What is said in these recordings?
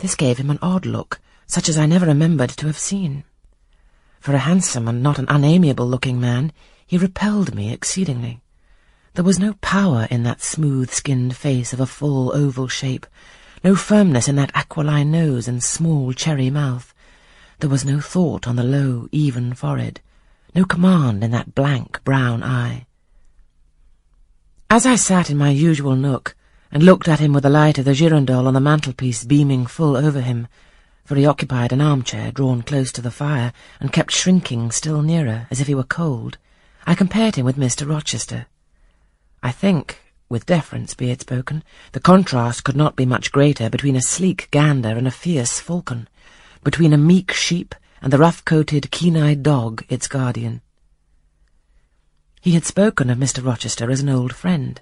This gave him an odd look, such as I never remembered to have seen. For a handsome and not an unamiable-looking man, he repelled me exceedingly. There was no power in that smooth-skinned face of a full oval shape, no firmness in that aquiline nose and small cherry mouth. There was no thought on the low, even forehead, no command in that blank brown eye. As I sat in my usual nook, and looked at him with the light of the girandole on the mantelpiece beaming full over him, for he occupied an armchair drawn close to the fire, and kept shrinking still nearer, as if he were cold, I compared him with Mr. Rochester. I think, with deference be it spoken, the contrast could not be much greater between a sleek gander and a fierce falcon, between a meek sheep and the rough-coated, keen-eyed dog, its guardian. He had spoken of Mr. Rochester as an old friend.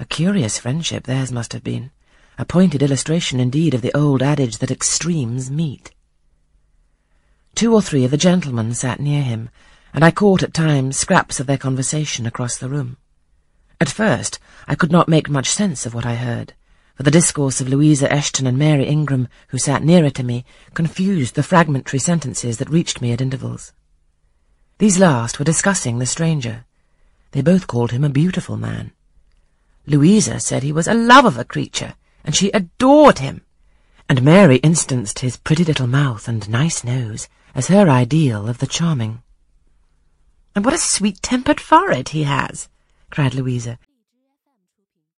A curious friendship theirs must have been, a pointed illustration indeed of the old adage that extremes meet. Two or three of the gentlemen sat near him, and I caught at times scraps of their conversation across the room. At first I could not make much sense of what I heard, for the discourse of Louisa Eshton and Mary Ingram, who sat nearer to me, confused the fragmentary sentences that reached me at intervals. These last were discussing the stranger. They both called him a beautiful man. Louisa said he was a love of a creature, and she adored him, and Mary instanced his pretty little mouth and nice nose as her ideal of the charming. And what a sweet-tempered forehead he has, cried Louisa.